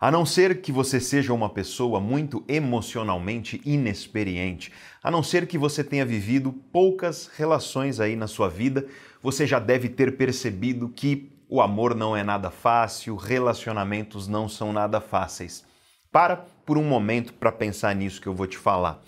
A não ser que você seja uma pessoa muito emocionalmente inexperiente, a não ser que você tenha vivido poucas relações aí na sua vida, você já deve ter percebido que o amor não é nada fácil, relacionamentos não são nada fáceis. Para por um momento para pensar nisso que eu vou te falar.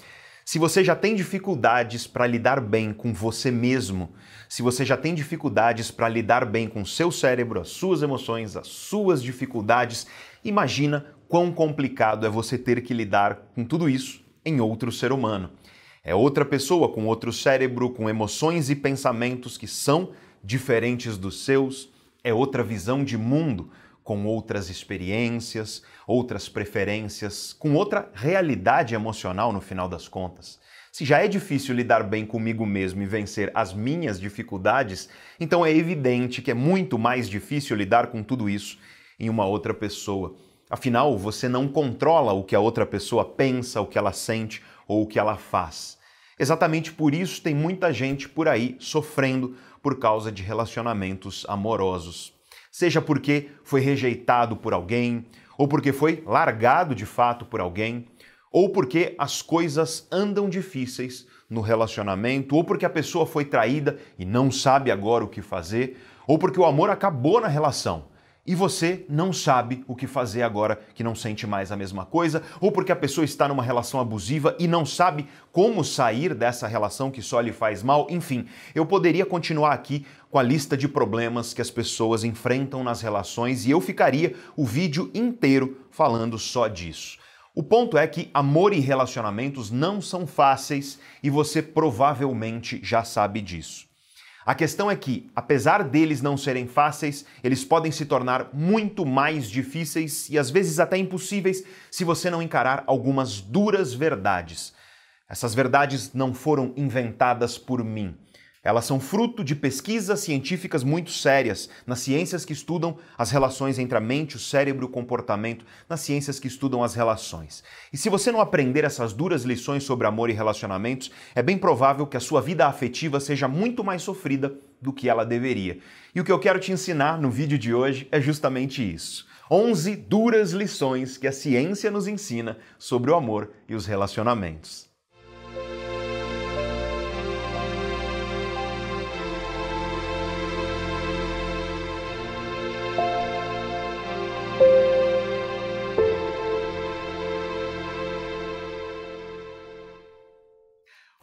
Se você já tem dificuldades para lidar bem com você mesmo, se você já tem dificuldades para lidar bem com seu cérebro, as suas emoções, as suas dificuldades, imagina quão complicado é você ter que lidar com tudo isso em outro ser humano. É outra pessoa com outro cérebro, com emoções e pensamentos que são diferentes dos seus, é outra visão de mundo, com outras experiências, outras preferências, com outra realidade emocional no final das contas. Se já é difícil lidar bem comigo mesmo e vencer as minhas dificuldades, então é evidente que é muito mais difícil lidar com tudo isso em uma outra pessoa. Afinal, você não controla o que a outra pessoa pensa, o que ela sente ou o que ela faz. Exatamente por isso tem muita gente por aí sofrendo por causa de relacionamentos amorosos seja porque foi rejeitado por alguém, ou porque foi largado de fato por alguém, ou porque as coisas andam difíceis no relacionamento, ou porque a pessoa foi traída e não sabe agora o que fazer, ou porque o amor acabou na relação e você não sabe o que fazer agora que não sente mais a mesma coisa, ou porque a pessoa está numa relação abusiva e não sabe como sair dessa relação que só lhe faz mal. Enfim, eu poderia continuar aqui com a lista de problemas que as pessoas enfrentam nas relações e eu ficaria o vídeo inteiro falando só disso. O ponto é que amor e relacionamentos não são fáceis e você provavelmente já sabe disso. A questão é que, apesar deles não serem fáceis, eles podem se tornar muito mais difíceis e às vezes até impossíveis se você não encarar algumas duras verdades. Essas verdades não foram inventadas por mim. Elas são fruto de pesquisas científicas muito sérias, nas ciências que estudam as relações entre a mente, o cérebro e o comportamento, nas ciências que estudam as relações. E se você não aprender essas duras lições sobre amor e relacionamentos, é bem provável que a sua vida afetiva seja muito mais sofrida do que ela deveria. E o que eu quero te ensinar no vídeo de hoje é justamente isso. 11 duras lições que a ciência nos ensina sobre o amor e os relacionamentos.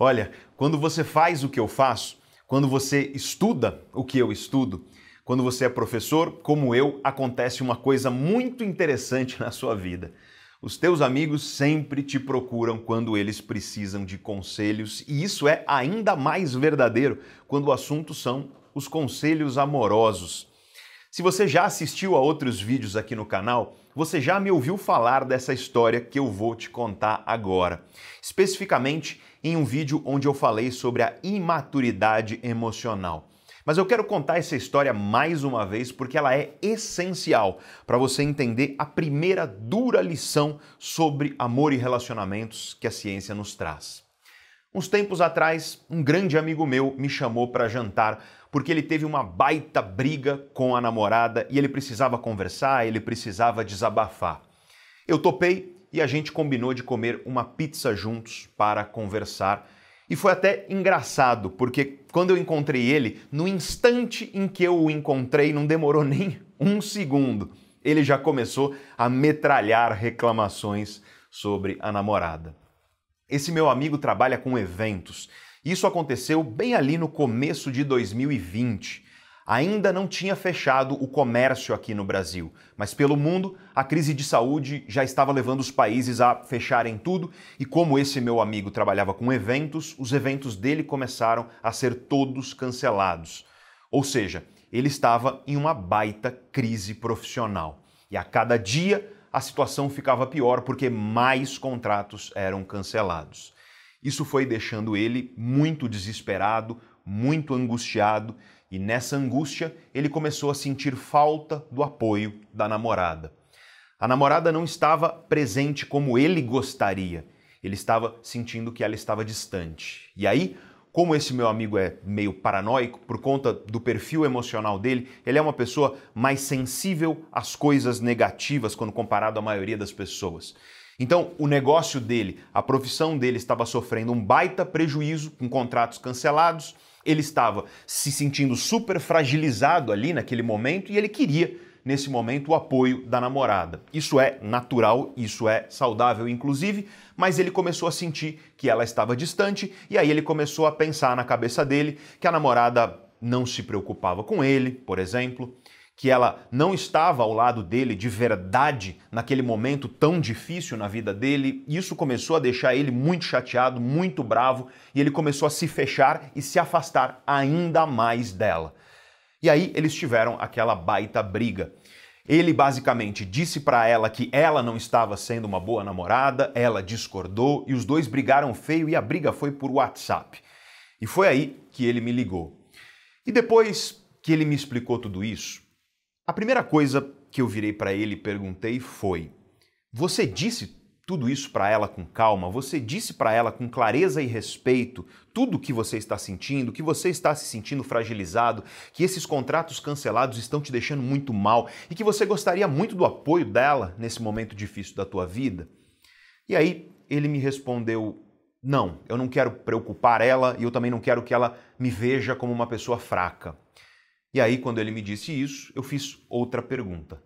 Olha, quando você faz o que eu faço, quando você estuda o que eu estudo, quando você é professor, como eu, acontece uma coisa muito interessante na sua vida. Os teus amigos sempre te procuram quando eles precisam de conselhos, e isso é ainda mais verdadeiro quando o assunto são os conselhos amorosos. Se você já assistiu a outros vídeos aqui no canal, você já me ouviu falar dessa história que eu vou te contar agora. Especificamente em um vídeo onde eu falei sobre a imaturidade emocional. Mas eu quero contar essa história mais uma vez porque ela é essencial para você entender a primeira dura lição sobre amor e relacionamentos que a ciência nos traz. Uns tempos atrás, um grande amigo meu me chamou para jantar porque ele teve uma baita briga com a namorada e ele precisava conversar, ele precisava desabafar. Eu topei e a gente combinou de comer uma pizza juntos para conversar. E foi até engraçado, porque quando eu encontrei ele, no instante em que eu o encontrei, não demorou nem um segundo, ele já começou a metralhar reclamações sobre a namorada. Esse meu amigo trabalha com eventos. Isso aconteceu bem ali no começo de 2020 ainda não tinha fechado o comércio aqui no Brasil, mas pelo mundo a crise de saúde já estava levando os países a fecharem tudo e como esse meu amigo trabalhava com eventos, os eventos dele começaram a ser todos cancelados. Ou seja, ele estava em uma baita crise profissional. E a cada dia a situação ficava pior porque mais contratos eram cancelados. Isso foi deixando ele muito desesperado, muito angustiado e nessa angústia, ele começou a sentir falta do apoio da namorada. A namorada não estava presente como ele gostaria. Ele estava sentindo que ela estava distante. E aí, como esse meu amigo é meio paranoico, por conta do perfil emocional dele, ele é uma pessoa mais sensível às coisas negativas quando comparado à maioria das pessoas. Então, o negócio dele, a profissão dele estava sofrendo um baita prejuízo com contratos cancelados, ele estava se sentindo super fragilizado ali naquele momento e ele queria nesse momento o apoio da namorada. Isso é natural, isso é saudável, inclusive, mas ele começou a sentir que ela estava distante e aí ele começou a pensar na cabeça dele que a namorada não se preocupava com ele, por exemplo, que ela não estava ao lado dele de verdade naquele momento tão difícil na vida dele. Isso começou a deixar ele muito chateado, muito bravo, e ele começou a se fechar e se afastar ainda mais dela. E aí eles tiveram aquela baita briga. Ele basicamente disse para ela que ela não estava sendo uma boa namorada, ela discordou e os dois brigaram feio e a briga foi por WhatsApp. E foi aí que ele me ligou. E depois que ele me explicou tudo isso, a primeira coisa que eu virei para ele e perguntei foi: Você disse tudo isso para ela com calma, você disse para ela com clareza e respeito tudo o que você está sentindo, que você está se sentindo fragilizado, que esses contratos cancelados estão te deixando muito mal e que você gostaria muito do apoio dela nesse momento difícil da tua vida? E aí ele me respondeu: "Não, eu não quero preocupar ela e eu também não quero que ela me veja como uma pessoa fraca". E aí quando ele me disse isso, eu fiz outra pergunta.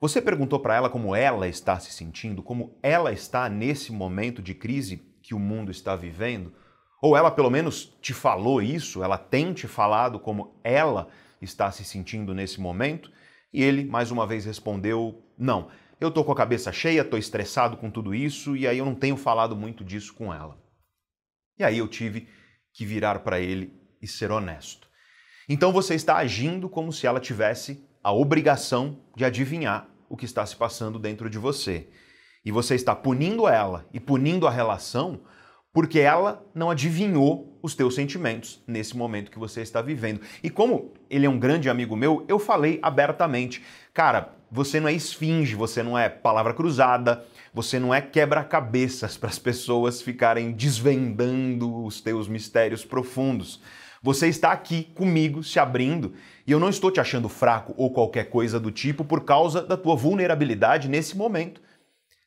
Você perguntou para ela como ela está se sentindo, como ela está nesse momento de crise que o mundo está vivendo? Ou ela pelo menos te falou isso, ela tem te falado como ela está se sentindo nesse momento? E ele mais uma vez respondeu: "Não. Eu tô com a cabeça cheia, tô estressado com tudo isso e aí eu não tenho falado muito disso com ela". E aí eu tive que virar para ele e ser honesto. Então você está agindo como se ela tivesse a obrigação de adivinhar o que está se passando dentro de você. E você está punindo ela e punindo a relação porque ela não adivinhou os teus sentimentos nesse momento que você está vivendo. E como ele é um grande amigo meu, eu falei abertamente: "Cara, você não é esfinge, você não é palavra cruzada, você não é quebra-cabeças para as pessoas ficarem desvendando os teus mistérios profundos. Você está aqui comigo, se abrindo, e eu não estou te achando fraco ou qualquer coisa do tipo por causa da tua vulnerabilidade nesse momento.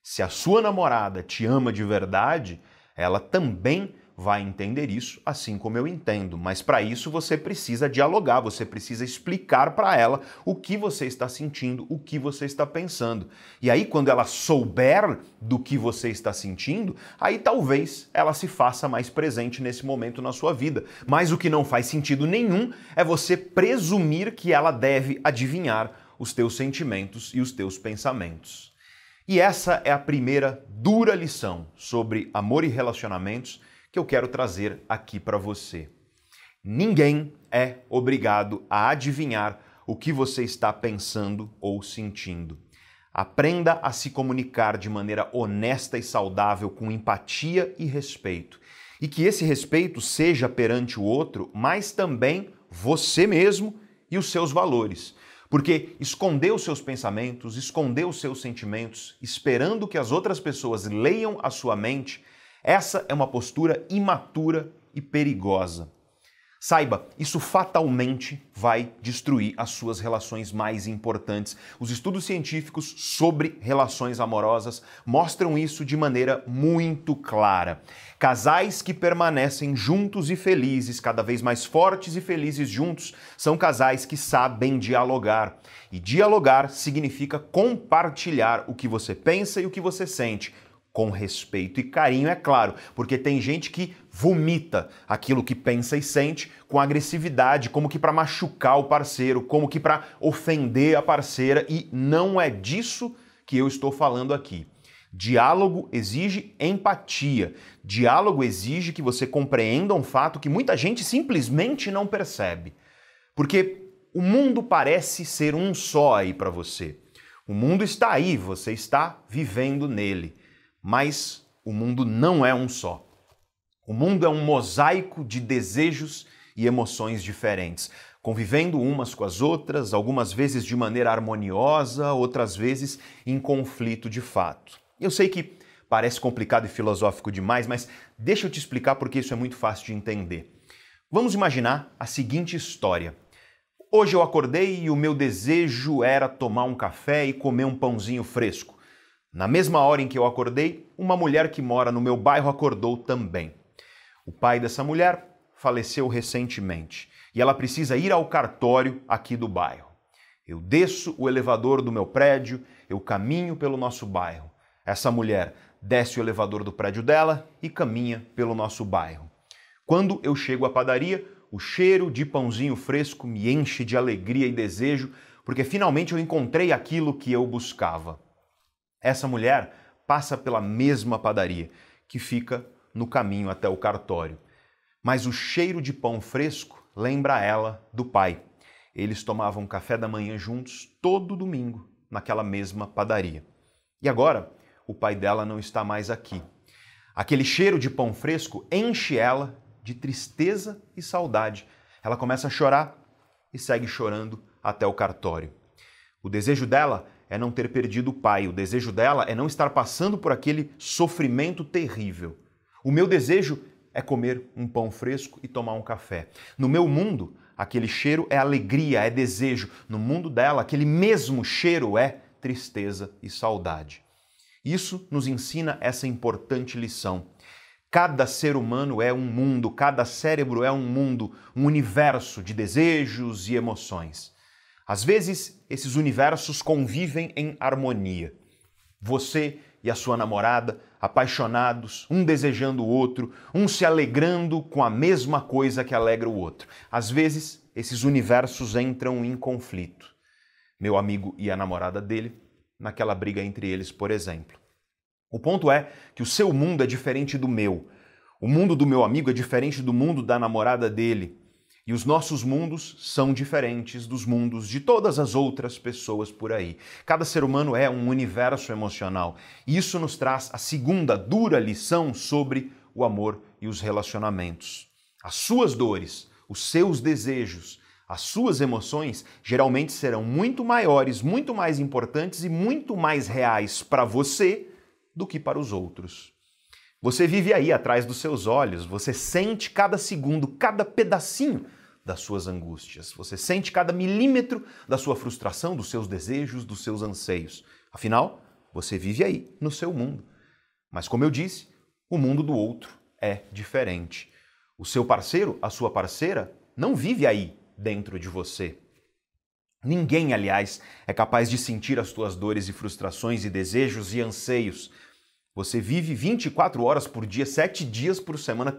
Se a sua namorada te ama de verdade, ela também vai entender isso, assim como eu entendo. Mas para isso você precisa dialogar, você precisa explicar para ela o que você está sentindo, o que você está pensando. E aí, quando ela souber do que você está sentindo, aí talvez ela se faça mais presente nesse momento na sua vida. Mas o que não faz sentido nenhum é você presumir que ela deve adivinhar os teus sentimentos e os teus pensamentos. E essa é a primeira dura lição sobre amor e relacionamentos que eu quero trazer aqui para você. Ninguém é obrigado a adivinhar o que você está pensando ou sentindo. Aprenda a se comunicar de maneira honesta e saudável, com empatia e respeito. E que esse respeito seja perante o outro, mas também você mesmo e os seus valores. Porque esconder os seus pensamentos, esconder os seus sentimentos, esperando que as outras pessoas leiam a sua mente, essa é uma postura imatura e perigosa. Saiba, isso fatalmente vai destruir as suas relações mais importantes. Os estudos científicos sobre relações amorosas mostram isso de maneira muito clara. Casais que permanecem juntos e felizes, cada vez mais fortes e felizes juntos, são casais que sabem dialogar. E dialogar significa compartilhar o que você pensa e o que você sente com respeito e carinho, é claro, porque tem gente que vomita aquilo que pensa e sente com agressividade, como que para machucar o parceiro, como que para ofender a parceira, e não é disso que eu estou falando aqui. Diálogo exige empatia. Diálogo exige que você compreenda um fato que muita gente simplesmente não percebe. Porque o mundo parece ser um só aí para você. O mundo está aí, você está vivendo nele. Mas o mundo não é um só. O mundo é um mosaico de desejos e emoções diferentes, convivendo umas com as outras, algumas vezes de maneira harmoniosa, outras vezes em conflito de fato. Eu sei que parece complicado e filosófico demais, mas deixa eu te explicar porque isso é muito fácil de entender. Vamos imaginar a seguinte história. Hoje eu acordei e o meu desejo era tomar um café e comer um pãozinho fresco. Na mesma hora em que eu acordei, uma mulher que mora no meu bairro acordou também. O pai dessa mulher faleceu recentemente e ela precisa ir ao cartório aqui do bairro. Eu desço o elevador do meu prédio, eu caminho pelo nosso bairro. Essa mulher desce o elevador do prédio dela e caminha pelo nosso bairro. Quando eu chego à padaria, o cheiro de pãozinho fresco me enche de alegria e desejo, porque finalmente eu encontrei aquilo que eu buscava. Essa mulher passa pela mesma padaria, que fica no caminho até o cartório. Mas o cheiro de pão fresco lembra ela do pai. Eles tomavam café da manhã juntos todo domingo, naquela mesma padaria. E agora, o pai dela não está mais aqui. Aquele cheiro de pão fresco enche ela de tristeza e saudade. Ela começa a chorar e segue chorando até o cartório. O desejo dela é não ter perdido o pai, o desejo dela é não estar passando por aquele sofrimento terrível. O meu desejo é comer um pão fresco e tomar um café. No meu mundo, aquele cheiro é alegria, é desejo. No mundo dela, aquele mesmo cheiro é tristeza e saudade. Isso nos ensina essa importante lição. Cada ser humano é um mundo, cada cérebro é um mundo, um universo de desejos e emoções. Às vezes, esses universos convivem em harmonia. Você e a sua namorada, apaixonados, um desejando o outro, um se alegrando com a mesma coisa que alegra o outro. Às vezes, esses universos entram em conflito. Meu amigo e a namorada dele, naquela briga entre eles, por exemplo. O ponto é que o seu mundo é diferente do meu. O mundo do meu amigo é diferente do mundo da namorada dele. E os nossos mundos são diferentes dos mundos de todas as outras pessoas por aí. Cada ser humano é um universo emocional. E isso nos traz a segunda dura lição sobre o amor e os relacionamentos. As suas dores, os seus desejos, as suas emoções geralmente serão muito maiores, muito mais importantes e muito mais reais para você do que para os outros. Você vive aí atrás dos seus olhos, você sente cada segundo, cada pedacinho das suas angústias, você sente cada milímetro da sua frustração, dos seus desejos, dos seus anseios. Afinal, você vive aí, no seu mundo. Mas, como eu disse, o mundo do outro é diferente. O seu parceiro, a sua parceira, não vive aí dentro de você. Ninguém, aliás, é capaz de sentir as tuas dores e frustrações e desejos e anseios você vive 24 horas por dia, 7 dias por semana,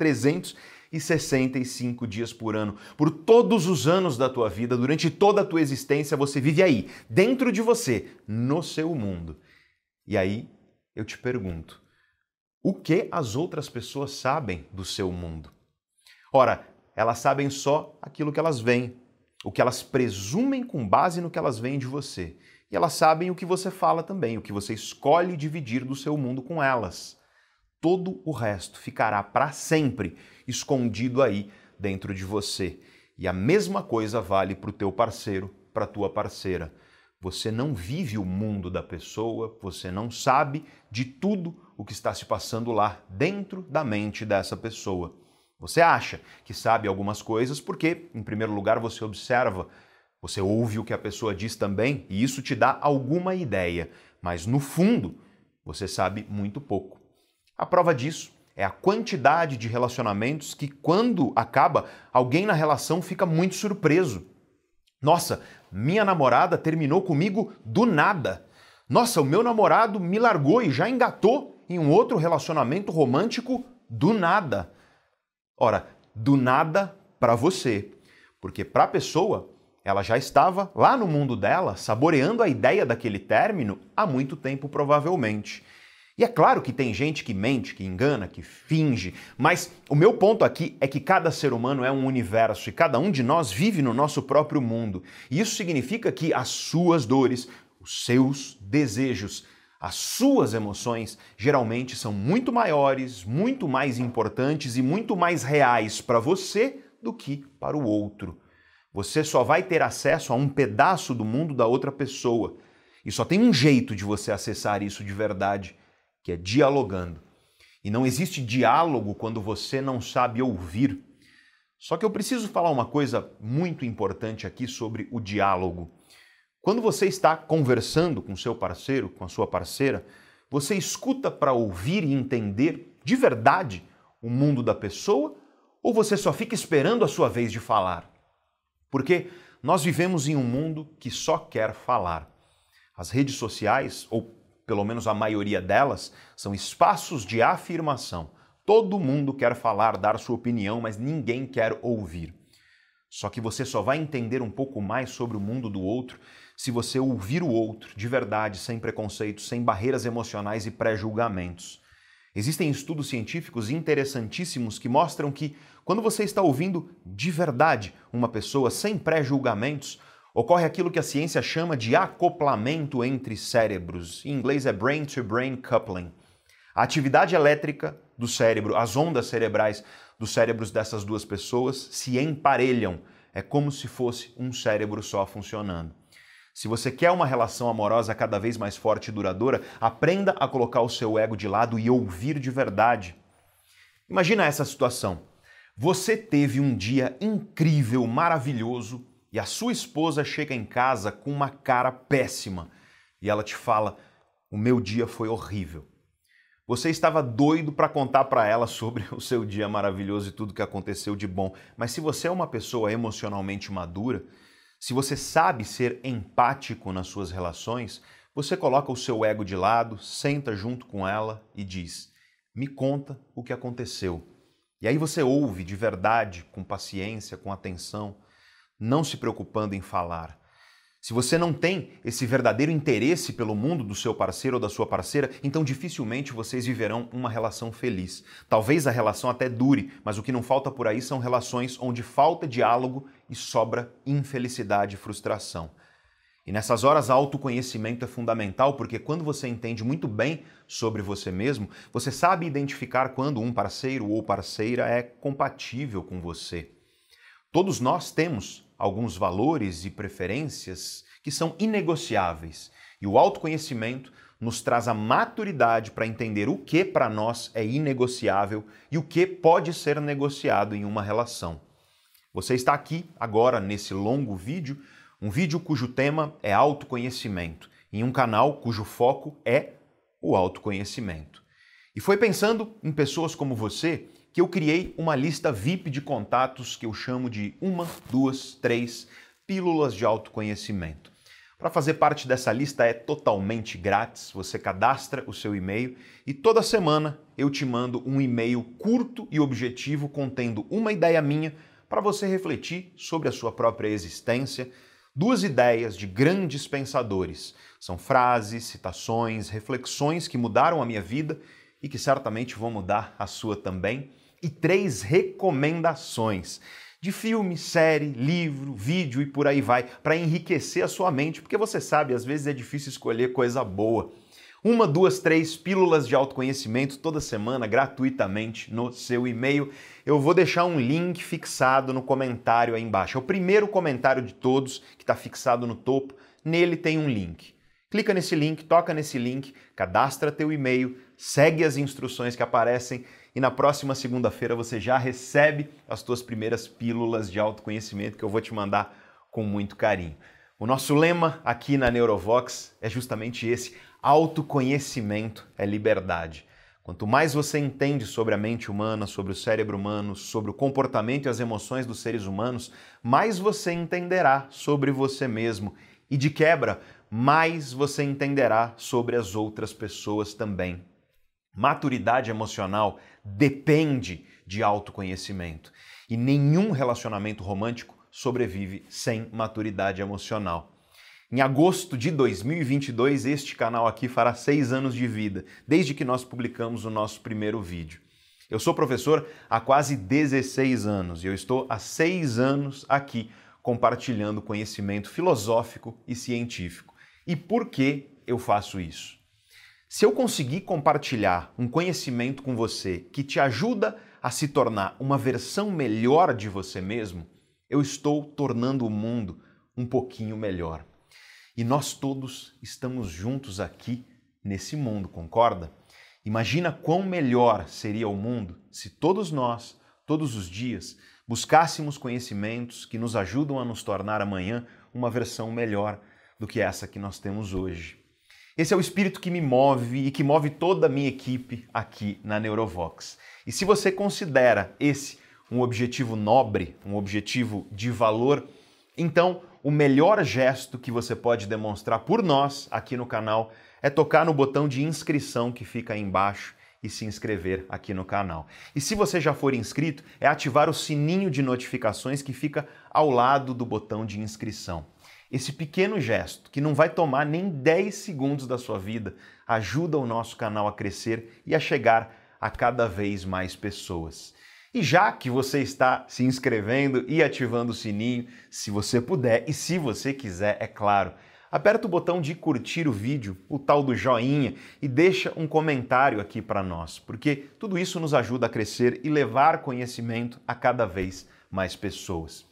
365 dias por ano. Por todos os anos da tua vida, durante toda a tua existência, você vive aí, dentro de você, no seu mundo. E aí eu te pergunto: o que as outras pessoas sabem do seu mundo? Ora, elas sabem só aquilo que elas veem, o que elas presumem com base no que elas veem de você e elas sabem o que você fala também, o que você escolhe dividir do seu mundo com elas. Todo o resto ficará para sempre escondido aí dentro de você. E a mesma coisa vale para o teu parceiro, para a tua parceira. Você não vive o mundo da pessoa, você não sabe de tudo o que está se passando lá dentro da mente dessa pessoa. Você acha que sabe algumas coisas porque, em primeiro lugar, você observa você ouve o que a pessoa diz também e isso te dá alguma ideia, mas no fundo você sabe muito pouco. A prova disso é a quantidade de relacionamentos que, quando acaba, alguém na relação fica muito surpreso. Nossa, minha namorada terminou comigo do nada. Nossa, o meu namorado me largou e já engatou em um outro relacionamento romântico do nada. Ora, do nada para você, porque para a pessoa ela já estava lá no mundo dela, saboreando a ideia daquele término há muito tempo, provavelmente. E é claro que tem gente que mente, que engana, que finge, mas o meu ponto aqui é que cada ser humano é um universo e cada um de nós vive no nosso próprio mundo. E isso significa que as suas dores, os seus desejos, as suas emoções geralmente são muito maiores, muito mais importantes e muito mais reais para você do que para o outro. Você só vai ter acesso a um pedaço do mundo da outra pessoa. E só tem um jeito de você acessar isso de verdade, que é dialogando. E não existe diálogo quando você não sabe ouvir. Só que eu preciso falar uma coisa muito importante aqui sobre o diálogo. Quando você está conversando com seu parceiro, com a sua parceira, você escuta para ouvir e entender de verdade o mundo da pessoa ou você só fica esperando a sua vez de falar? Porque nós vivemos em um mundo que só quer falar. As redes sociais, ou pelo menos a maioria delas, são espaços de afirmação. Todo mundo quer falar, dar sua opinião, mas ninguém quer ouvir. Só que você só vai entender um pouco mais sobre o mundo do outro se você ouvir o outro de verdade, sem preconceitos, sem barreiras emocionais e pré-julgamentos. Existem estudos científicos interessantíssimos que mostram que, quando você está ouvindo de verdade uma pessoa sem pré-julgamentos, ocorre aquilo que a ciência chama de acoplamento entre cérebros. Em inglês é brain-to-brain coupling. A atividade elétrica do cérebro, as ondas cerebrais dos cérebros dessas duas pessoas se emparelham. É como se fosse um cérebro só funcionando. Se você quer uma relação amorosa cada vez mais forte e duradoura, aprenda a colocar o seu ego de lado e ouvir de verdade. Imagina essa situação. Você teve um dia incrível, maravilhoso, e a sua esposa chega em casa com uma cara péssima e ela te fala: "O meu dia foi horrível". Você estava doido para contar para ela sobre o seu dia maravilhoso e tudo que aconteceu de bom, mas se você é uma pessoa emocionalmente madura, se você sabe ser empático nas suas relações, você coloca o seu ego de lado, senta junto com ela e diz: Me conta o que aconteceu. E aí você ouve de verdade, com paciência, com atenção, não se preocupando em falar. Se você não tem esse verdadeiro interesse pelo mundo do seu parceiro ou da sua parceira, então dificilmente vocês viverão uma relação feliz. Talvez a relação até dure, mas o que não falta por aí são relações onde falta diálogo e sobra infelicidade e frustração. E nessas horas, autoconhecimento é fundamental, porque quando você entende muito bem sobre você mesmo, você sabe identificar quando um parceiro ou parceira é compatível com você. Todos nós temos alguns valores e preferências que são inegociáveis. E o autoconhecimento nos traz a maturidade para entender o que para nós é inegociável e o que pode ser negociado em uma relação. Você está aqui agora nesse longo vídeo, um vídeo cujo tema é autoconhecimento, em um canal cujo foco é o autoconhecimento. E foi pensando em pessoas como você que eu criei uma lista VIP de contatos que eu chamo de uma, duas, três pílulas de autoconhecimento. Para fazer parte dessa lista é totalmente grátis, você cadastra o seu e-mail e toda semana eu te mando um e-mail curto e objetivo contendo uma ideia minha para você refletir sobre a sua própria existência, duas ideias de grandes pensadores. São frases, citações, reflexões que mudaram a minha vida e que certamente vão mudar a sua também e três recomendações de filme, série, livro, vídeo e por aí vai, para enriquecer a sua mente, porque você sabe, às vezes é difícil escolher coisa boa. Uma, duas, três pílulas de autoconhecimento toda semana, gratuitamente, no seu e-mail. Eu vou deixar um link fixado no comentário aí embaixo. É o primeiro comentário de todos que está fixado no topo. Nele tem um link. Clica nesse link, toca nesse link, cadastra teu e-mail, segue as instruções que aparecem e na próxima segunda-feira você já recebe as tuas primeiras pílulas de autoconhecimento que eu vou te mandar com muito carinho. O nosso lema aqui na Neurovox é justamente esse: autoconhecimento é liberdade. Quanto mais você entende sobre a mente humana, sobre o cérebro humano, sobre o comportamento e as emoções dos seres humanos, mais você entenderá sobre você mesmo e, de quebra, mais você entenderá sobre as outras pessoas também. Maturidade emocional depende de autoconhecimento e nenhum relacionamento romântico sobrevive sem maturidade emocional. Em agosto de 2022, este canal aqui fará seis anos de vida, desde que nós publicamos o nosso primeiro vídeo. Eu sou professor há quase 16 anos e eu estou há seis anos aqui compartilhando conhecimento filosófico e científico. E por que eu faço isso? Se eu conseguir compartilhar um conhecimento com você que te ajuda a se tornar uma versão melhor de você mesmo, eu estou tornando o mundo um pouquinho melhor. E nós todos estamos juntos aqui nesse mundo, concorda? Imagina quão melhor seria o mundo se todos nós, todos os dias, buscássemos conhecimentos que nos ajudam a nos tornar amanhã uma versão melhor do que essa que nós temos hoje. Esse é o espírito que me move e que move toda a minha equipe aqui na Neurovox. E se você considera esse um objetivo nobre, um objetivo de valor, então o melhor gesto que você pode demonstrar por nós aqui no canal é tocar no botão de inscrição que fica aí embaixo e se inscrever aqui no canal. E se você já for inscrito, é ativar o sininho de notificações que fica ao lado do botão de inscrição. Esse pequeno gesto, que não vai tomar nem 10 segundos da sua vida, ajuda o nosso canal a crescer e a chegar a cada vez mais pessoas. E já que você está se inscrevendo e ativando o sininho, se você puder e se você quiser, é claro, aperta o botão de curtir o vídeo, o tal do joinha, e deixa um comentário aqui para nós, porque tudo isso nos ajuda a crescer e levar conhecimento a cada vez mais pessoas.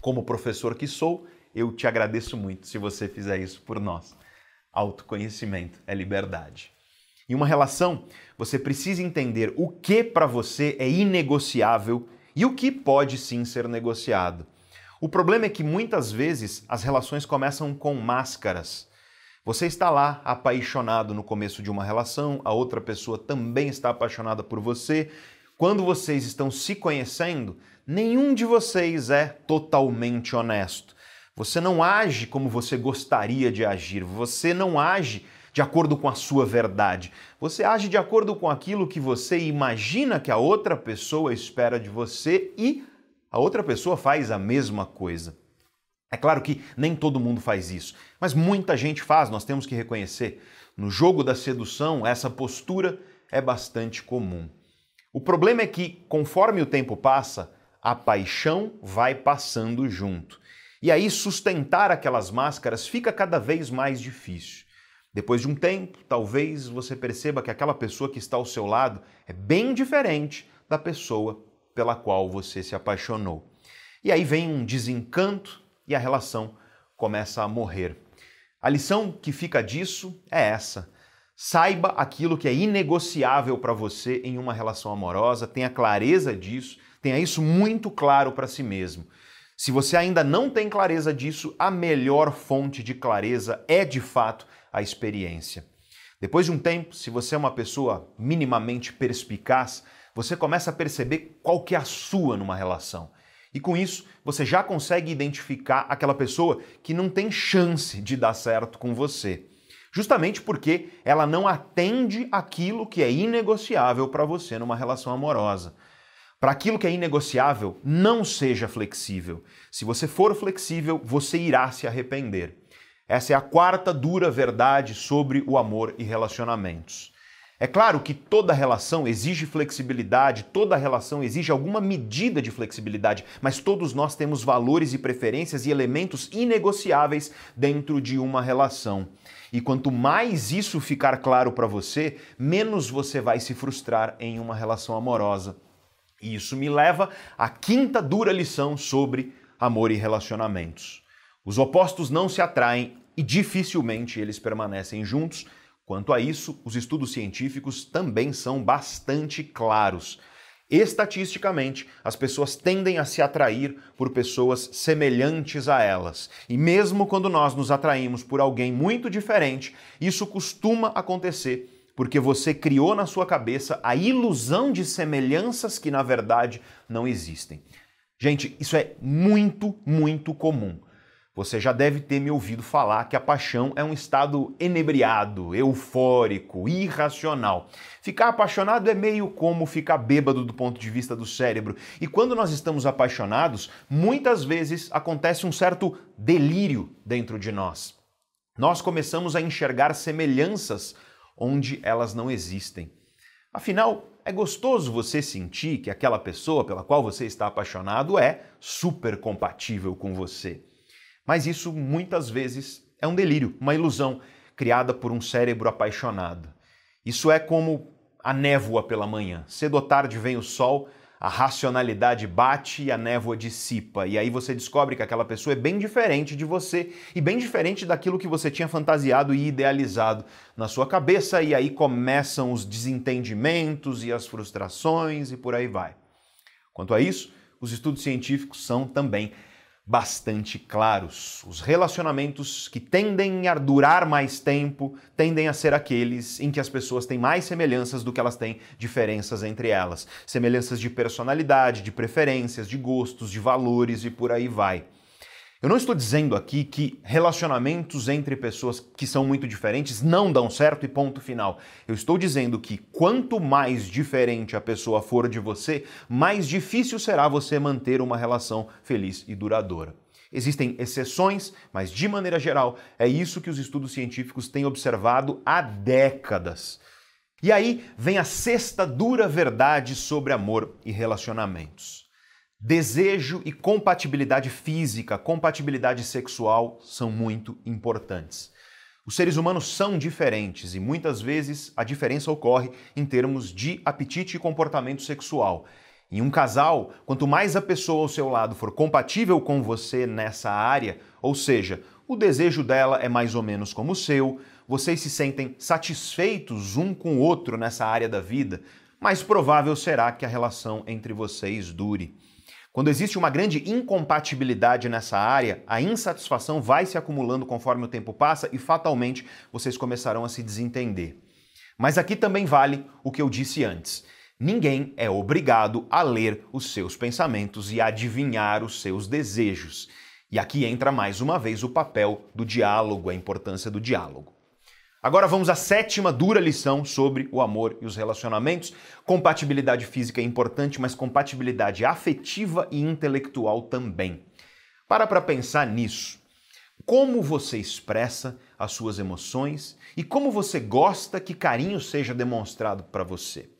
Como professor que sou, eu te agradeço muito se você fizer isso por nós. Autoconhecimento é liberdade. Em uma relação, você precisa entender o que para você é inegociável e o que pode sim ser negociado. O problema é que muitas vezes as relações começam com máscaras. Você está lá apaixonado no começo de uma relação, a outra pessoa também está apaixonada por você. Quando vocês estão se conhecendo, nenhum de vocês é totalmente honesto. Você não age como você gostaria de agir, você não age de acordo com a sua verdade. Você age de acordo com aquilo que você imagina que a outra pessoa espera de você e a outra pessoa faz a mesma coisa. É claro que nem todo mundo faz isso, mas muita gente faz, nós temos que reconhecer. No jogo da sedução, essa postura é bastante comum. O problema é que, conforme o tempo passa, a paixão vai passando junto. E aí, sustentar aquelas máscaras fica cada vez mais difícil. Depois de um tempo, talvez você perceba que aquela pessoa que está ao seu lado é bem diferente da pessoa pela qual você se apaixonou. E aí vem um desencanto e a relação começa a morrer. A lição que fica disso é essa. Saiba aquilo que é inegociável para você em uma relação amorosa, tenha clareza disso, tenha isso muito claro para si mesmo. Se você ainda não tem clareza disso, a melhor fonte de clareza é de fato a experiência. Depois de um tempo, se você é uma pessoa minimamente perspicaz, você começa a perceber qual que é a sua numa relação. E com isso, você já consegue identificar aquela pessoa que não tem chance de dar certo com você. Justamente porque ela não atende aquilo que é inegociável para você numa relação amorosa. Para aquilo que é inegociável, não seja flexível. Se você for flexível, você irá se arrepender. Essa é a quarta dura verdade sobre o amor e relacionamentos. É claro que toda relação exige flexibilidade, toda relação exige alguma medida de flexibilidade, mas todos nós temos valores e preferências e elementos inegociáveis dentro de uma relação. E quanto mais isso ficar claro para você, menos você vai se frustrar em uma relação amorosa. E isso me leva à quinta dura lição sobre amor e relacionamentos. Os opostos não se atraem e dificilmente eles permanecem juntos. Quanto a isso, os estudos científicos também são bastante claros. Estatisticamente, as pessoas tendem a se atrair por pessoas semelhantes a elas. E mesmo quando nós nos atraímos por alguém muito diferente, isso costuma acontecer porque você criou na sua cabeça a ilusão de semelhanças que na verdade não existem. Gente, isso é muito, muito comum. Você já deve ter me ouvido falar que a paixão é um estado enebriado, eufórico, irracional. Ficar apaixonado é meio como ficar bêbado do ponto de vista do cérebro. E quando nós estamos apaixonados, muitas vezes acontece um certo delírio dentro de nós. Nós começamos a enxergar semelhanças onde elas não existem. Afinal, é gostoso você sentir que aquela pessoa pela qual você está apaixonado é super compatível com você. Mas isso muitas vezes é um delírio, uma ilusão criada por um cérebro apaixonado. Isso é como a névoa pela manhã. Cedo ou tarde vem o sol, a racionalidade bate e a névoa dissipa. E aí você descobre que aquela pessoa é bem diferente de você e bem diferente daquilo que você tinha fantasiado e idealizado na sua cabeça. E aí começam os desentendimentos e as frustrações e por aí vai. Quanto a isso, os estudos científicos são também bastante claros. Os relacionamentos que tendem a durar mais tempo tendem a ser aqueles em que as pessoas têm mais semelhanças do que elas têm diferenças entre elas. Semelhanças de personalidade, de preferências, de gostos, de valores e por aí vai. Eu não estou dizendo aqui que relacionamentos entre pessoas que são muito diferentes não dão certo e ponto final. Eu estou dizendo que quanto mais diferente a pessoa for de você, mais difícil será você manter uma relação feliz e duradoura. Existem exceções, mas de maneira geral, é isso que os estudos científicos têm observado há décadas. E aí vem a sexta dura verdade sobre amor e relacionamentos. Desejo e compatibilidade física, compatibilidade sexual são muito importantes. Os seres humanos são diferentes e muitas vezes a diferença ocorre em termos de apetite e comportamento sexual. Em um casal, quanto mais a pessoa ao seu lado for compatível com você nessa área, ou seja, o desejo dela é mais ou menos como o seu, vocês se sentem satisfeitos um com o outro nessa área da vida, mais provável será que a relação entre vocês dure. Quando existe uma grande incompatibilidade nessa área, a insatisfação vai se acumulando conforme o tempo passa e fatalmente vocês começarão a se desentender. Mas aqui também vale o que eu disse antes. Ninguém é obrigado a ler os seus pensamentos e adivinhar os seus desejos. E aqui entra mais uma vez o papel do diálogo, a importância do diálogo. Agora vamos à sétima dura lição sobre o amor e os relacionamentos. Compatibilidade física é importante, mas compatibilidade afetiva e intelectual também. Para para pensar nisso. Como você expressa as suas emoções e como você gosta que carinho seja demonstrado para você.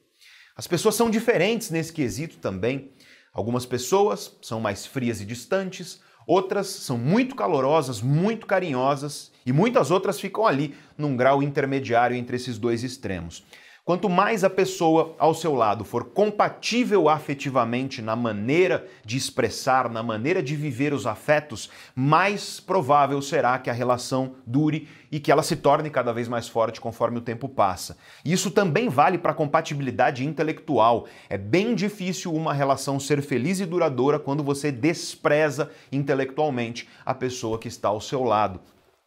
As pessoas são diferentes nesse quesito também. Algumas pessoas são mais frias e distantes, outras são muito calorosas, muito carinhosas e muitas outras ficam ali num grau intermediário entre esses dois extremos. Quanto mais a pessoa ao seu lado for compatível afetivamente na maneira de expressar, na maneira de viver os afetos, mais provável será que a relação dure e que ela se torne cada vez mais forte conforme o tempo passa. Isso também vale para a compatibilidade intelectual. É bem difícil uma relação ser feliz e duradoura quando você despreza intelectualmente a pessoa que está ao seu lado.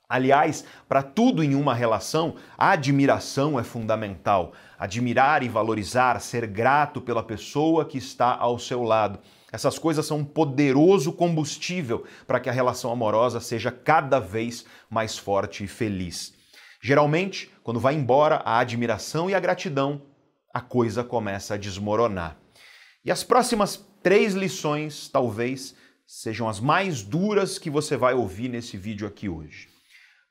Aliás, para tudo em uma relação, a admiração é fundamental. Admirar e valorizar, ser grato pela pessoa que está ao seu lado. Essas coisas são um poderoso combustível para que a relação amorosa seja cada vez mais forte e feliz. Geralmente, quando vai embora a admiração e a gratidão, a coisa começa a desmoronar. E as próximas três lições, talvez, sejam as mais duras que você vai ouvir nesse vídeo aqui hoje.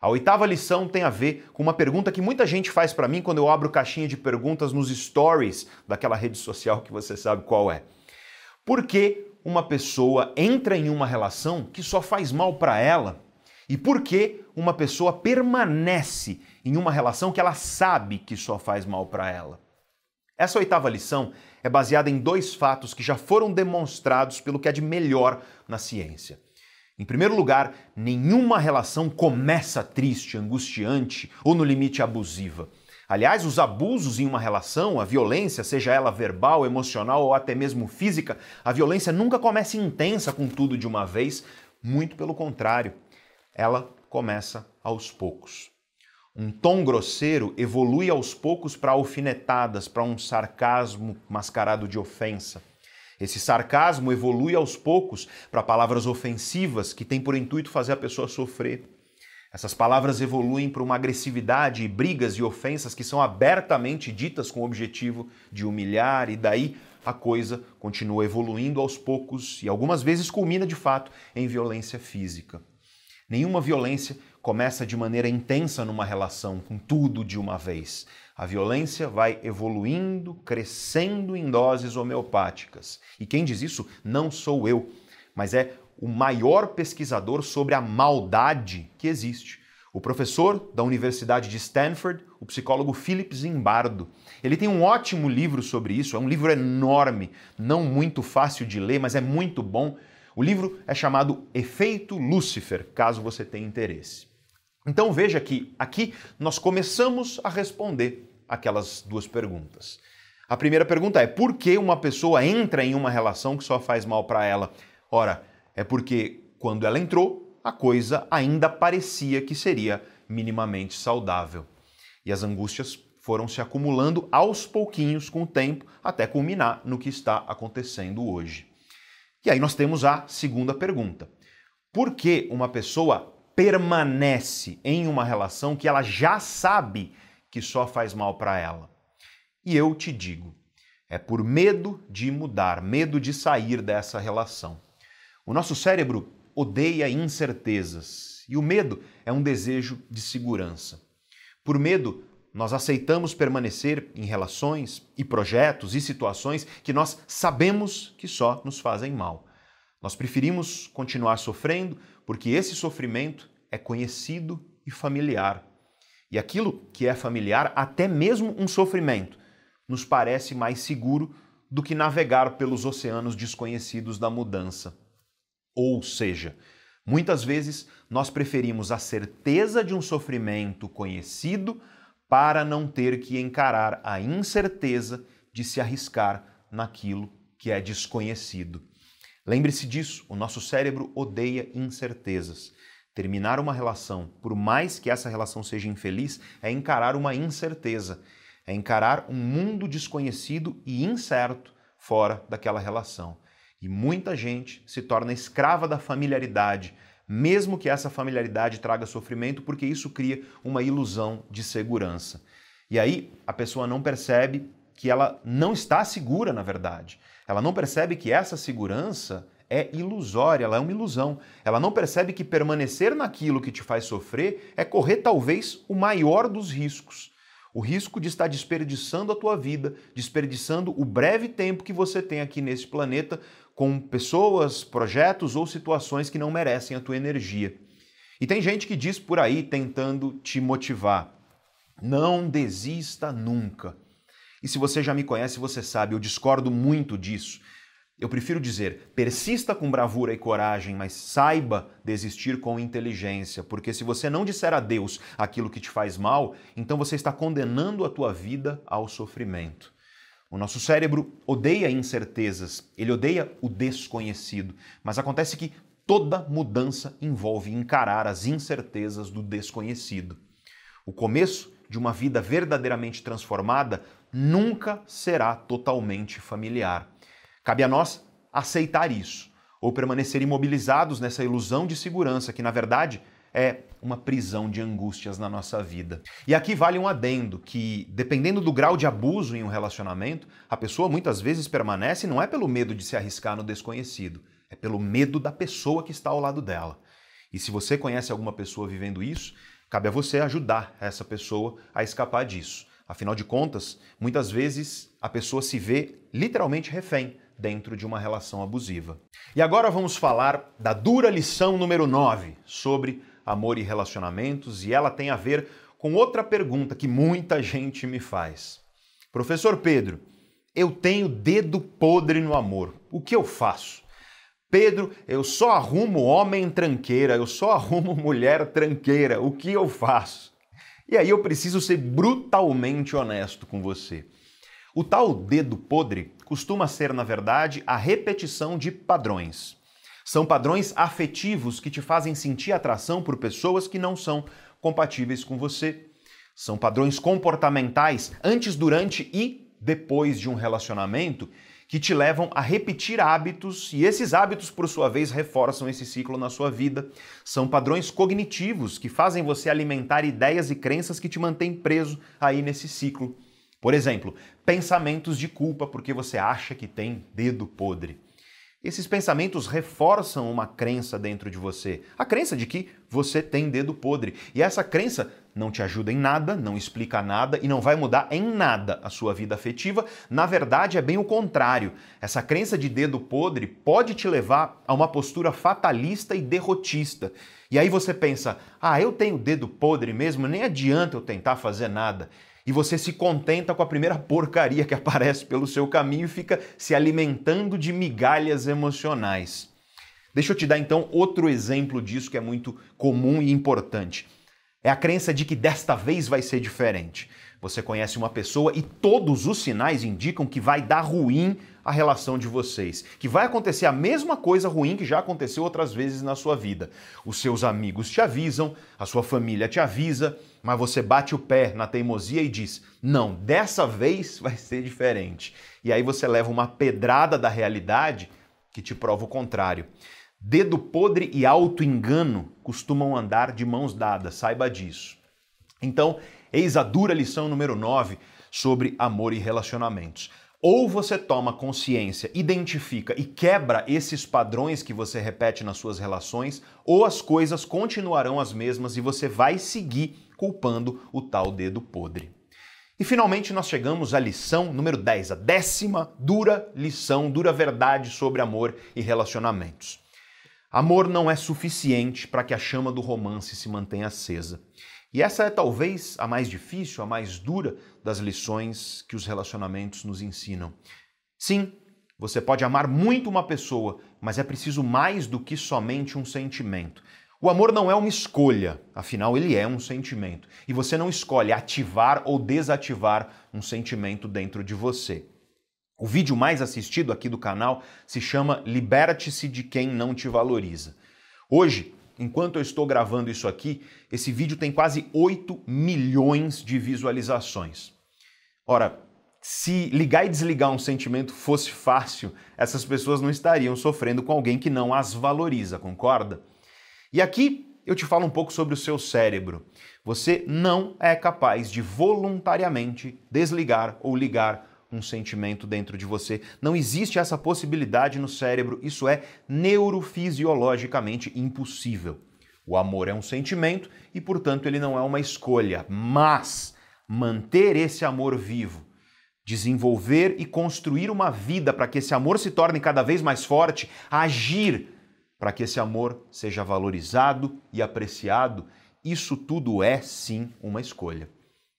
A oitava lição tem a ver com uma pergunta que muita gente faz para mim quando eu abro caixinha de perguntas nos stories daquela rede social que você sabe qual é. Por que uma pessoa entra em uma relação que só faz mal para ela? E por que uma pessoa permanece em uma relação que ela sabe que só faz mal para ela? Essa oitava lição é baseada em dois fatos que já foram demonstrados pelo que é de melhor na ciência. Em primeiro lugar, nenhuma relação começa triste, angustiante ou no limite abusiva. Aliás, os abusos em uma relação, a violência, seja ela verbal, emocional ou até mesmo física, a violência nunca começa intensa com tudo de uma vez, muito pelo contrário, ela começa aos poucos. Um tom grosseiro evolui aos poucos para alfinetadas, para um sarcasmo mascarado de ofensa. Esse sarcasmo evolui aos poucos para palavras ofensivas que têm por intuito fazer a pessoa sofrer. Essas palavras evoluem para uma agressividade e brigas e ofensas que são abertamente ditas com o objetivo de humilhar, e daí a coisa continua evoluindo aos poucos e algumas vezes culmina de fato em violência física. Nenhuma violência começa de maneira intensa numa relação, com tudo de uma vez. A violência vai evoluindo, crescendo em doses homeopáticas. E quem diz isso não sou eu, mas é o maior pesquisador sobre a maldade que existe. O professor da Universidade de Stanford, o psicólogo Philip Zimbardo. Ele tem um ótimo livro sobre isso, é um livro enorme, não muito fácil de ler, mas é muito bom. O livro é chamado Efeito Lúcifer, caso você tenha interesse. Então veja que aqui nós começamos a responder aquelas duas perguntas. A primeira pergunta é: por que uma pessoa entra em uma relação que só faz mal para ela? Ora, é porque quando ela entrou, a coisa ainda parecia que seria minimamente saudável. E as angústias foram se acumulando aos pouquinhos com o tempo, até culminar no que está acontecendo hoje. E aí nós temos a segunda pergunta: por que uma pessoa permanece em uma relação que ela já sabe que só faz mal para ela? E eu te digo, é por medo de mudar, medo de sair dessa relação. O nosso cérebro odeia incertezas e o medo é um desejo de segurança. Por medo, nós aceitamos permanecer em relações e projetos e situações que nós sabemos que só nos fazem mal. Nós preferimos continuar sofrendo porque esse sofrimento é conhecido e familiar. E aquilo que é familiar, até mesmo um sofrimento, nos parece mais seguro do que navegar pelos oceanos desconhecidos da mudança. Ou seja, muitas vezes nós preferimos a certeza de um sofrimento conhecido para não ter que encarar a incerteza de se arriscar naquilo que é desconhecido. Lembre-se disso, o nosso cérebro odeia incertezas. Terminar uma relação, por mais que essa relação seja infeliz, é encarar uma incerteza, é encarar um mundo desconhecido e incerto fora daquela relação. E muita gente se torna escrava da familiaridade, mesmo que essa familiaridade traga sofrimento, porque isso cria uma ilusão de segurança. E aí a pessoa não percebe que ela não está segura, na verdade. Ela não percebe que essa segurança é ilusória, ela é uma ilusão. Ela não percebe que permanecer naquilo que te faz sofrer é correr talvez o maior dos riscos. O risco de estar desperdiçando a tua vida, desperdiçando o breve tempo que você tem aqui nesse planeta com pessoas, projetos ou situações que não merecem a tua energia. E tem gente que diz por aí tentando te motivar: não desista nunca. E se você já me conhece, você sabe, eu discordo muito disso. Eu prefiro dizer, persista com bravura e coragem, mas saiba desistir com inteligência, porque se você não disser a Deus aquilo que te faz mal, então você está condenando a tua vida ao sofrimento. O nosso cérebro odeia incertezas, ele odeia o desconhecido, mas acontece que toda mudança envolve encarar as incertezas do desconhecido. O começo de uma vida verdadeiramente transformada nunca será totalmente familiar. Cabe a nós aceitar isso ou permanecer imobilizados nessa ilusão de segurança que, na verdade, é uma prisão de angústias na nossa vida. E aqui vale um adendo que, dependendo do grau de abuso em um relacionamento, a pessoa muitas vezes permanece não é pelo medo de se arriscar no desconhecido, é pelo medo da pessoa que está ao lado dela. E se você conhece alguma pessoa vivendo isso, cabe a você ajudar essa pessoa a escapar disso. Afinal de contas, muitas vezes a pessoa se vê literalmente refém dentro de uma relação abusiva. E agora vamos falar da dura lição número 9 sobre amor e relacionamentos, e ela tem a ver com outra pergunta que muita gente me faz. Professor Pedro, eu tenho dedo podre no amor. O que eu faço? Pedro, eu só arrumo homem tranqueira, eu só arrumo mulher tranqueira. O que eu faço? E aí eu preciso ser brutalmente honesto com você. O tal dedo podre costuma ser, na verdade, a repetição de padrões. São padrões afetivos que te fazem sentir atração por pessoas que não são compatíveis com você. São padrões comportamentais antes, durante e depois de um relacionamento que te levam a repetir hábitos e esses hábitos, por sua vez, reforçam esse ciclo na sua vida. São padrões cognitivos que fazem você alimentar ideias e crenças que te mantêm preso aí nesse ciclo. Por exemplo, pensamentos de culpa porque você acha que tem dedo podre. Esses pensamentos reforçam uma crença dentro de você, a crença de que você tem dedo podre. E essa crença não te ajuda em nada, não explica nada e não vai mudar em nada a sua vida afetiva. Na verdade, é bem o contrário. Essa crença de dedo podre pode te levar a uma postura fatalista e derrotista. E aí você pensa: ah, eu tenho dedo podre mesmo, nem adianta eu tentar fazer nada e você se contenta com a primeira porcaria que aparece pelo seu caminho e fica se alimentando de migalhas emocionais. Deixa eu te dar então outro exemplo disso que é muito comum e importante. É a crença de que desta vez vai ser diferente. Você conhece uma pessoa e todos os sinais indicam que vai dar ruim a relação de vocês, que vai acontecer a mesma coisa ruim que já aconteceu outras vezes na sua vida. Os seus amigos te avisam, a sua família te avisa, mas você bate o pé na teimosia e diz: "Não, dessa vez vai ser diferente". E aí você leva uma pedrada da realidade que te prova o contrário. Dedo podre e auto-engano costumam andar de mãos dadas, saiba disso. Então, eis a dura lição número 9 sobre amor e relacionamentos. Ou você toma consciência, identifica e quebra esses padrões que você repete nas suas relações, ou as coisas continuarão as mesmas e você vai seguir culpando o tal dedo podre. E finalmente nós chegamos à lição número 10, a décima dura lição, dura verdade sobre amor e relacionamentos. Amor não é suficiente para que a chama do romance se mantenha acesa. E essa é talvez a mais difícil, a mais dura das lições que os relacionamentos nos ensinam. Sim, você pode amar muito uma pessoa, mas é preciso mais do que somente um sentimento. O amor não é uma escolha, afinal, ele é um sentimento. E você não escolhe ativar ou desativar um sentimento dentro de você. O vídeo mais assistido aqui do canal se chama Liberte-se de quem não te valoriza. Hoje, enquanto eu estou gravando isso aqui, esse vídeo tem quase 8 milhões de visualizações. Ora, se ligar e desligar um sentimento fosse fácil, essas pessoas não estariam sofrendo com alguém que não as valoriza, concorda? E aqui eu te falo um pouco sobre o seu cérebro. Você não é capaz de voluntariamente desligar ou ligar um sentimento dentro de você. Não existe essa possibilidade no cérebro, isso é neurofisiologicamente impossível. O amor é um sentimento e, portanto, ele não é uma escolha, mas manter esse amor vivo, desenvolver e construir uma vida para que esse amor se torne cada vez mais forte, agir para que esse amor seja valorizado e apreciado, isso tudo é sim uma escolha.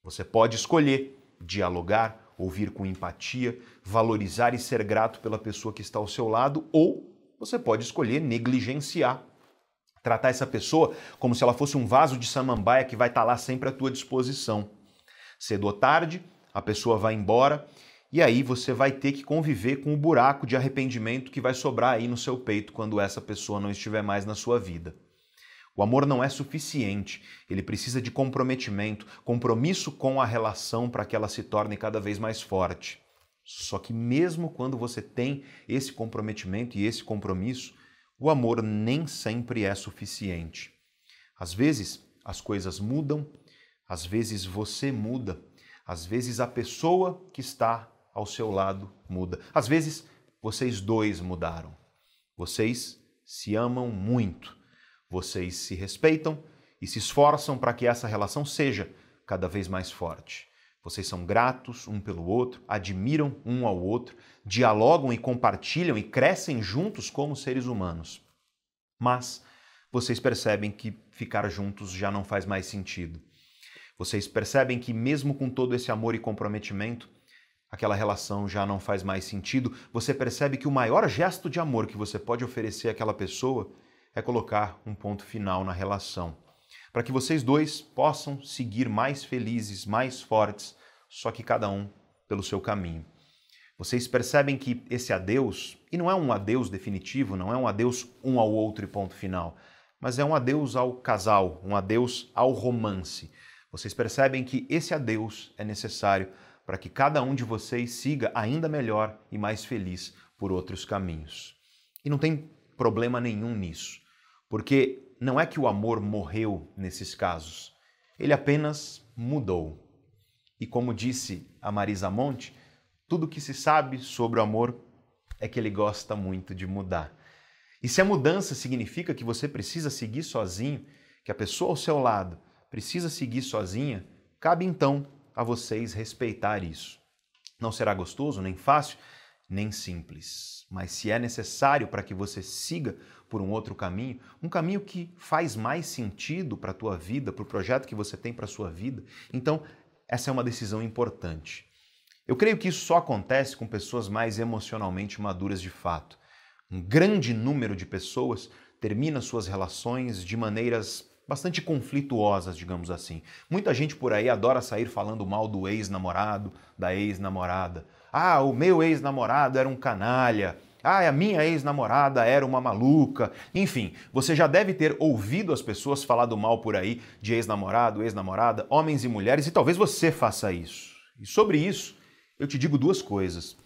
Você pode escolher dialogar, ouvir com empatia, valorizar e ser grato pela pessoa que está ao seu lado, ou você pode escolher negligenciar. Tratar essa pessoa como se ela fosse um vaso de samambaia que vai estar lá sempre à tua disposição. Cedo ou tarde, a pessoa vai embora e aí você vai ter que conviver com o buraco de arrependimento que vai sobrar aí no seu peito quando essa pessoa não estiver mais na sua vida. O amor não é suficiente, ele precisa de comprometimento, compromisso com a relação para que ela se torne cada vez mais forte. Só que, mesmo quando você tem esse comprometimento e esse compromisso, o amor nem sempre é suficiente. Às vezes as coisas mudam, às vezes você muda, às vezes a pessoa que está ao seu lado muda, às vezes vocês dois mudaram. Vocês se amam muito vocês se respeitam e se esforçam para que essa relação seja cada vez mais forte. Vocês são gratos um pelo outro, admiram um ao outro, dialogam e compartilham e crescem juntos como seres humanos. Mas vocês percebem que ficar juntos já não faz mais sentido. Vocês percebem que, mesmo com todo esse amor e comprometimento, aquela relação já não faz mais sentido. Você percebe que o maior gesto de amor que você pode oferecer àquela pessoa é colocar um ponto final na relação, para que vocês dois possam seguir mais felizes, mais fortes, só que cada um pelo seu caminho. Vocês percebem que esse adeus, e não é um adeus definitivo, não é um adeus um ao outro e ponto final, mas é um adeus ao casal, um adeus ao romance. Vocês percebem que esse adeus é necessário para que cada um de vocês siga ainda melhor e mais feliz por outros caminhos. E não tem problema nenhum nisso. Porque não é que o amor morreu nesses casos, ele apenas mudou. E como disse a Marisa Monte, tudo que se sabe sobre o amor é que ele gosta muito de mudar. E se a mudança significa que você precisa seguir sozinho, que a pessoa ao seu lado precisa seguir sozinha, cabe então a vocês respeitar isso. Não será gostoso, nem fácil, nem simples. Mas se é necessário para que você siga por um outro caminho, um caminho que faz mais sentido para a tua vida, para o projeto que você tem para a sua vida, então essa é uma decisão importante. Eu creio que isso só acontece com pessoas mais emocionalmente maduras de fato. Um grande número de pessoas termina suas relações de maneiras bastante conflituosas, digamos assim. Muita gente por aí adora sair falando mal do ex-namorado, da ex-namorada. Ah, o meu ex-namorado era um canalha. Ah, a minha ex-namorada era uma maluca. Enfim, você já deve ter ouvido as pessoas falando mal por aí de ex-namorado, ex-namorada, homens e mulheres, e talvez você faça isso. E sobre isso, eu te digo duas coisas.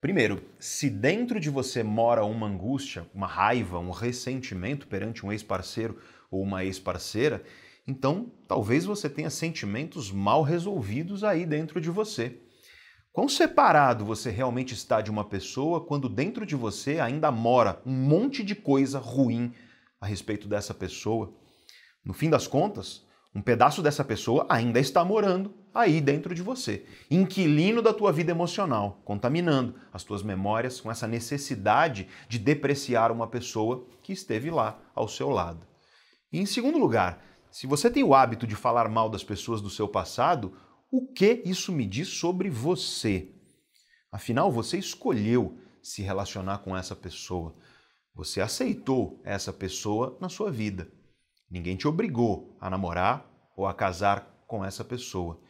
Primeiro, se dentro de você mora uma angústia, uma raiva, um ressentimento perante um ex-parceiro ou uma ex-parceira, então talvez você tenha sentimentos mal resolvidos aí dentro de você. Quão separado você realmente está de uma pessoa quando dentro de você ainda mora um monte de coisa ruim a respeito dessa pessoa? No fim das contas, um pedaço dessa pessoa ainda está morando aí dentro de você, inquilino da tua vida emocional, contaminando as tuas memórias com essa necessidade de depreciar uma pessoa que esteve lá ao seu lado. E em segundo lugar, se você tem o hábito de falar mal das pessoas do seu passado, o que isso me diz sobre você? Afinal, você escolheu se relacionar com essa pessoa. Você aceitou essa pessoa na sua vida. Ninguém te obrigou a namorar ou a casar com essa pessoa.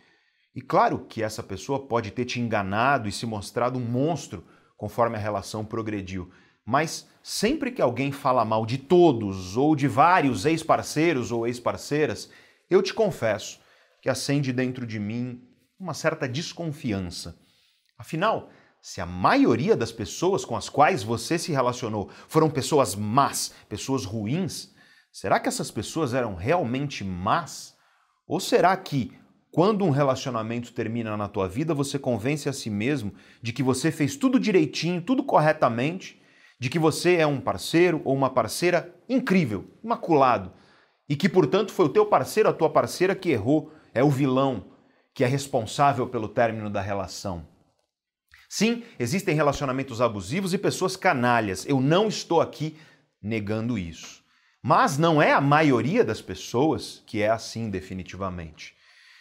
E claro que essa pessoa pode ter te enganado e se mostrado um monstro conforme a relação progrediu. Mas sempre que alguém fala mal de todos ou de vários ex-parceiros ou ex-parceiras, eu te confesso que acende dentro de mim uma certa desconfiança. Afinal, se a maioria das pessoas com as quais você se relacionou foram pessoas más, pessoas ruins, será que essas pessoas eram realmente más? Ou será que, quando um relacionamento termina na tua vida, você convence a si mesmo de que você fez tudo direitinho, tudo corretamente, de que você é um parceiro ou uma parceira incrível, imaculado, e que, portanto, foi o teu parceiro, a tua parceira que errou, é o vilão que é responsável pelo término da relação. Sim, existem relacionamentos abusivos e pessoas canalhas. Eu não estou aqui negando isso. Mas não é a maioria das pessoas que é assim definitivamente.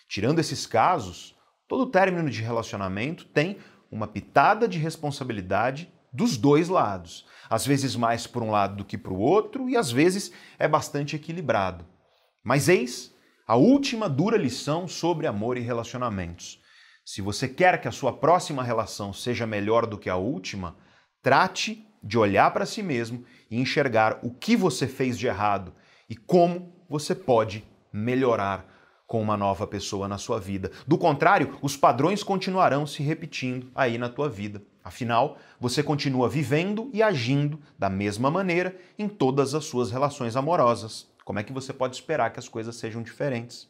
Tirando esses casos, todo término de relacionamento tem uma pitada de responsabilidade dos dois lados. Às vezes mais por um lado do que para o outro e às vezes é bastante equilibrado. Mas eis a última dura lição sobre amor e relacionamentos. Se você quer que a sua próxima relação seja melhor do que a última, trate de olhar para si mesmo e enxergar o que você fez de errado e como você pode melhorar com uma nova pessoa na sua vida. Do contrário, os padrões continuarão se repetindo aí na tua vida. Afinal, você continua vivendo e agindo da mesma maneira em todas as suas relações amorosas. Como é que você pode esperar que as coisas sejam diferentes?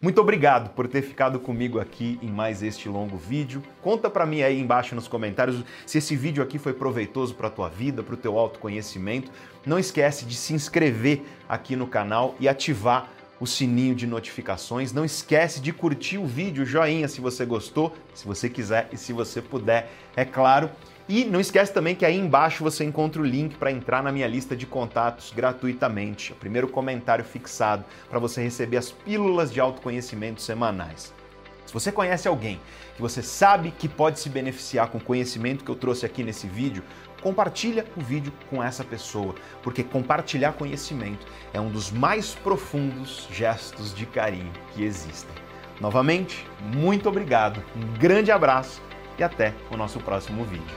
Muito obrigado por ter ficado comigo aqui em mais este longo vídeo. Conta para mim aí embaixo nos comentários se esse vídeo aqui foi proveitoso para tua vida, para o teu autoconhecimento. Não esquece de se inscrever aqui no canal e ativar o sininho de notificações. Não esquece de curtir o vídeo, joinha se você gostou, se você quiser e se você puder, é claro. E não esquece também que aí embaixo você encontra o link para entrar na minha lista de contatos gratuitamente. É o primeiro comentário fixado para você receber as pílulas de autoconhecimento semanais. Se você conhece alguém que você sabe que pode se beneficiar com o conhecimento que eu trouxe aqui nesse vídeo, compartilha o vídeo com essa pessoa, porque compartilhar conhecimento é um dos mais profundos gestos de carinho que existem. Novamente, muito obrigado, um grande abraço e até o nosso próximo vídeo.